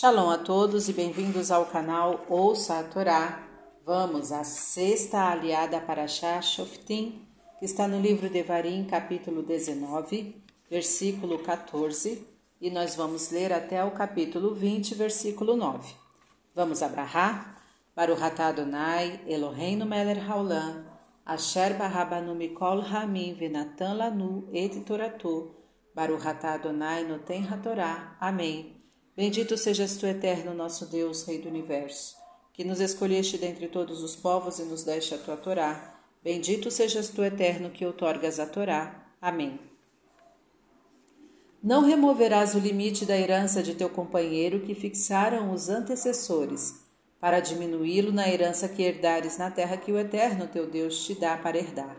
Shalom a todos e bem-vindos ao canal Ouça a Torá. Vamos à sexta aliada para Shah Shoftim, que está no livro de Varim, capítulo 19, versículo 14, e nós vamos ler até o capítulo 20, versículo 9. Vamos abrahar? Baruch Adonai, Eloheinu melech haolam, asher barabanu mikol hamim venatan lanu et toratu, Baruch Adonai noten hatorá. Amém. Bendito sejas tu, eterno nosso Deus, Rei do Universo, que nos escolheste dentre todos os povos e nos deste a tua Torá. Bendito sejas tu, eterno, que outorgas a Torá. Amém. Não removerás o limite da herança de teu companheiro que fixaram os antecessores, para diminuí-lo na herança que herdares na terra que o Eterno teu Deus te dá para herdar.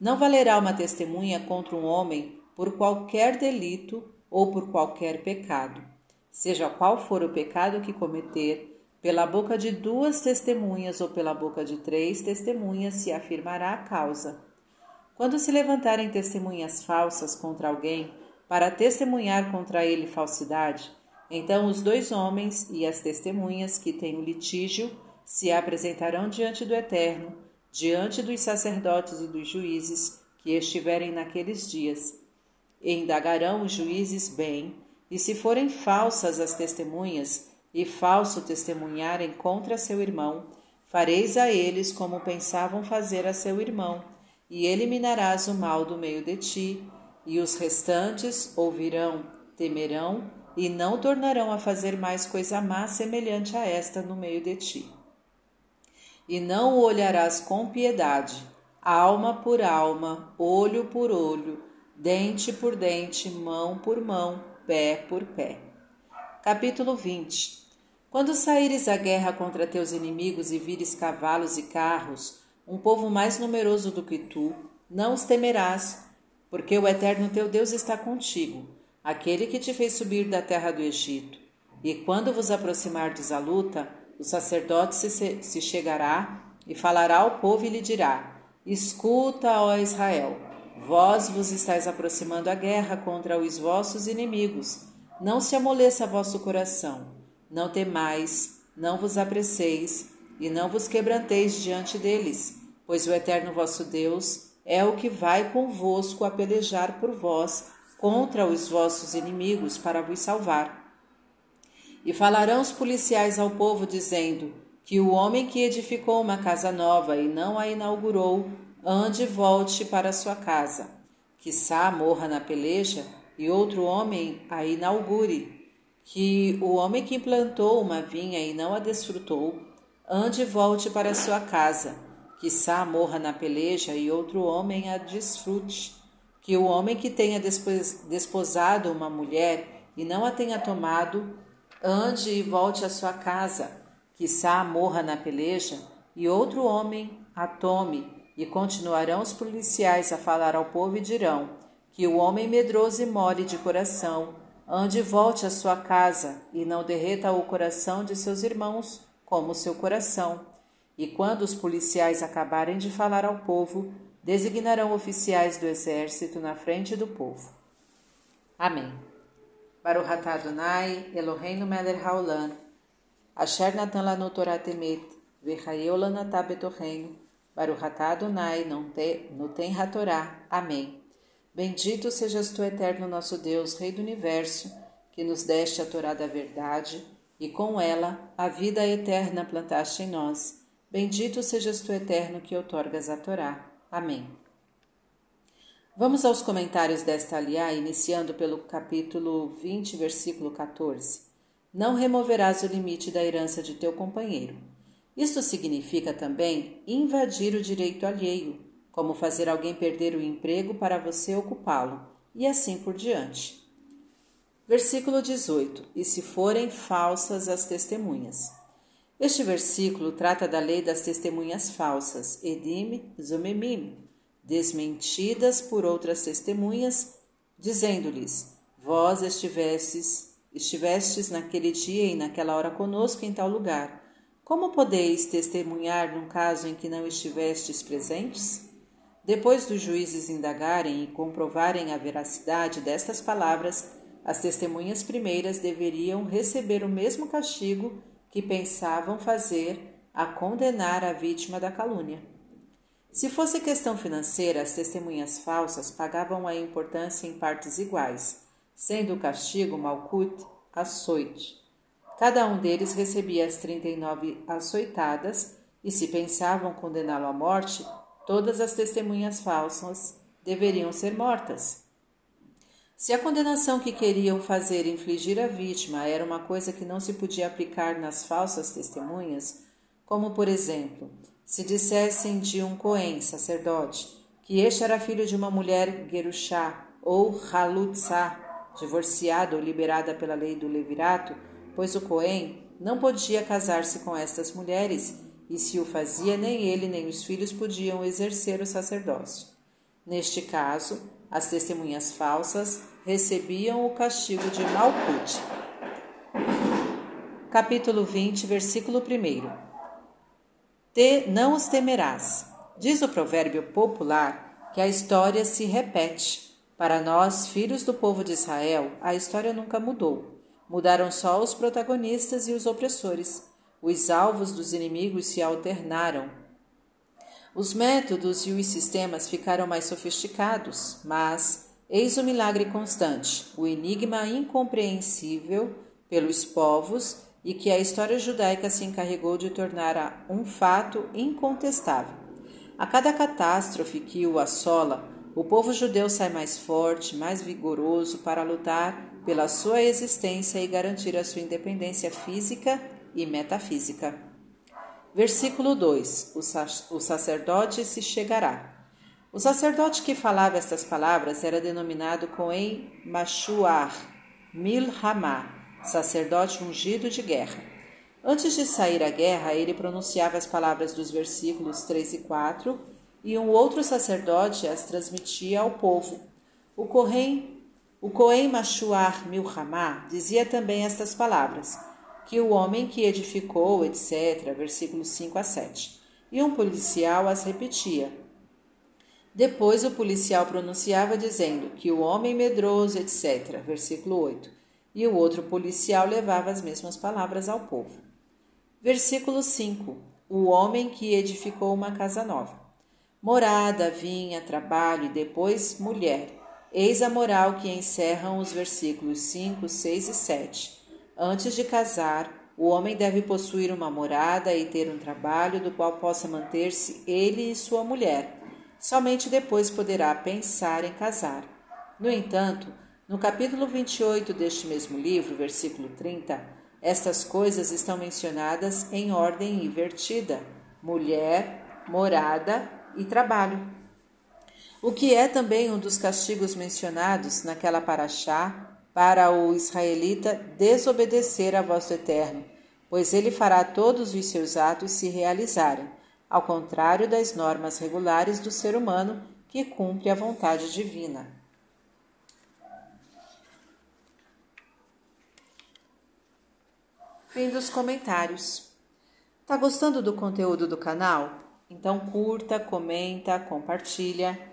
Não valerá uma testemunha contra um homem por qualquer delito ou por qualquer pecado seja qual for o pecado que cometer, pela boca de duas testemunhas ou pela boca de três testemunhas se afirmará a causa. Quando se levantarem testemunhas falsas contra alguém, para testemunhar contra ele falsidade, então os dois homens e as testemunhas que têm o litígio se apresentarão diante do Eterno, diante dos sacerdotes e dos juízes que estiverem naqueles dias. E indagarão os juízes bem e se forem falsas as testemunhas, e falso testemunharem contra seu irmão, fareis a eles como pensavam fazer a seu irmão, e eliminarás o mal do meio de ti, e os restantes ouvirão, temerão, e não tornarão a fazer mais coisa má semelhante a esta no meio de ti. E não o olharás com piedade, alma por alma, olho por olho, dente por dente, mão por mão, pé por pé. Capítulo 20 Quando saíres à guerra contra teus inimigos e vires cavalos e carros, um povo mais numeroso do que tu, não os temerás, porque o Eterno teu Deus está contigo, aquele que te fez subir da terra do Egito. E quando vos aproximardes à luta, o sacerdote se, se chegará e falará ao povo e lhe dirá: Escuta, ó Israel, Vós vos estáis aproximando à guerra contra os vossos inimigos. Não se amoleça vosso coração. Não temais, não vos apresseis e não vos quebranteis diante deles, pois o eterno vosso Deus é o que vai convosco a pelejar por vós contra os vossos inimigos para vos salvar. E falarão os policiais ao povo, dizendo: Que o homem que edificou uma casa nova e não a inaugurou, ande e volte para sua casa. Quissá morra na peleja e outro homem a inaugure. Que o homem que plantou uma vinha e não a desfrutou, ande e volte para sua casa. Quissá morra na peleja e outro homem a desfrute. Que o homem que tenha desposado uma mulher e não a tenha tomado, ande e volte à sua casa. Quissá morra na peleja e outro homem a tome e continuarão os policiais a falar ao povo e dirão: Que o homem medroso e mole de coração ande e volte à sua casa e não derreta o coração de seus irmãos como o seu coração. E quando os policiais acabarem de falar ao povo, designarão oficiais do exército na frente do povo. Amém. Atah Adonai, Eloheinu melech haolam, asher natan lanu Torah temet, v'chayeu lanatah betoheinu, Baruhatá Adonai, não tem Hatorá. Amém. Bendito sejas tu, eterno nosso Deus, Rei do Universo, que nos deste a Torá da verdade, e com ela a vida eterna plantaste em nós. Bendito sejas tu, eterno, que outorgas a Torá. Amém. Vamos aos comentários desta aliá, iniciando pelo capítulo 20, versículo 14. Não removerás o limite da herança de teu companheiro. Isto significa também invadir o direito alheio, como fazer alguém perder o emprego para você ocupá-lo, e assim por diante. Versículo 18: E se forem falsas as testemunhas. Este versículo trata da lei das testemunhas falsas, edim zomemim, desmentidas por outras testemunhas, dizendo-lhes: Vós estivestes, estivestes naquele dia e naquela hora conosco em tal lugar como podeis testemunhar num caso em que não estivestes presentes? Depois dos juízes indagarem e comprovarem a veracidade destas palavras, as testemunhas primeiras deveriam receber o mesmo castigo que pensavam fazer a condenar a vítima da calúnia. Se fosse questão financeira, as testemunhas falsas pagavam a importância em partes iguais, sendo o castigo malcut açoite. Cada um deles recebia as 39 açoitadas, e se pensavam condená-lo à morte, todas as testemunhas falsas deveriam ser mortas. Se a condenação que queriam fazer infligir à vítima era uma coisa que não se podia aplicar nas falsas testemunhas, como por exemplo, se dissessem de um Cohen, sacerdote, que este era filho de uma mulher Gerushá ou Halutzá, divorciada ou liberada pela lei do levirato, pois o Cohen não podia casar-se com estas mulheres, e se o fazia, nem ele nem os filhos podiam exercer o sacerdócio. Neste caso, as testemunhas falsas recebiam o castigo de Malkut. Capítulo 20, versículo 1 te, não os temerás. Diz o provérbio popular que a história se repete. Para nós, filhos do povo de Israel, a história nunca mudou. Mudaram só os protagonistas e os opressores. Os alvos dos inimigos se alternaram. Os métodos e os sistemas ficaram mais sofisticados, mas eis o milagre constante, o enigma incompreensível pelos povos e que a história judaica se encarregou de tornar um fato incontestável. A cada catástrofe que o assola, o povo judeu sai mais forte, mais vigoroso para lutar pela sua existência e garantir a sua independência física e metafísica. Versículo 2: O sacerdote se chegará. O sacerdote que falava estas palavras era denominado Cohen Machuar Milhamah, sacerdote ungido de guerra. Antes de sair à guerra, ele pronunciava as palavras dos versículos 3 e 4 e um outro sacerdote as transmitia ao povo. O Cohen, o Cohen Machuar Milhamá dizia também estas palavras, que o homem que edificou, etc., versículos 5 a 7. E um policial as repetia. Depois o policial pronunciava dizendo que o homem medroso, etc., versículo 8 e o outro policial levava as mesmas palavras ao povo. Versículo 5: O homem que edificou uma casa nova. Morada, vinha, trabalho e depois mulher. Eis a moral que encerram os versículos 5, 6 e 7. Antes de casar, o homem deve possuir uma morada e ter um trabalho do qual possa manter-se ele e sua mulher. Somente depois poderá pensar em casar. No entanto, no capítulo 28 deste mesmo livro, versículo 30, estas coisas estão mencionadas em ordem invertida: mulher, morada e trabalho. O que é também um dos castigos mencionados naquela paraxá para o israelita desobedecer a vosso eterno, pois ele fará todos os seus atos se realizarem, ao contrário das normas regulares do ser humano que cumpre a vontade divina. Fim dos comentários. Tá gostando do conteúdo do canal? Então curta, comenta, compartilha.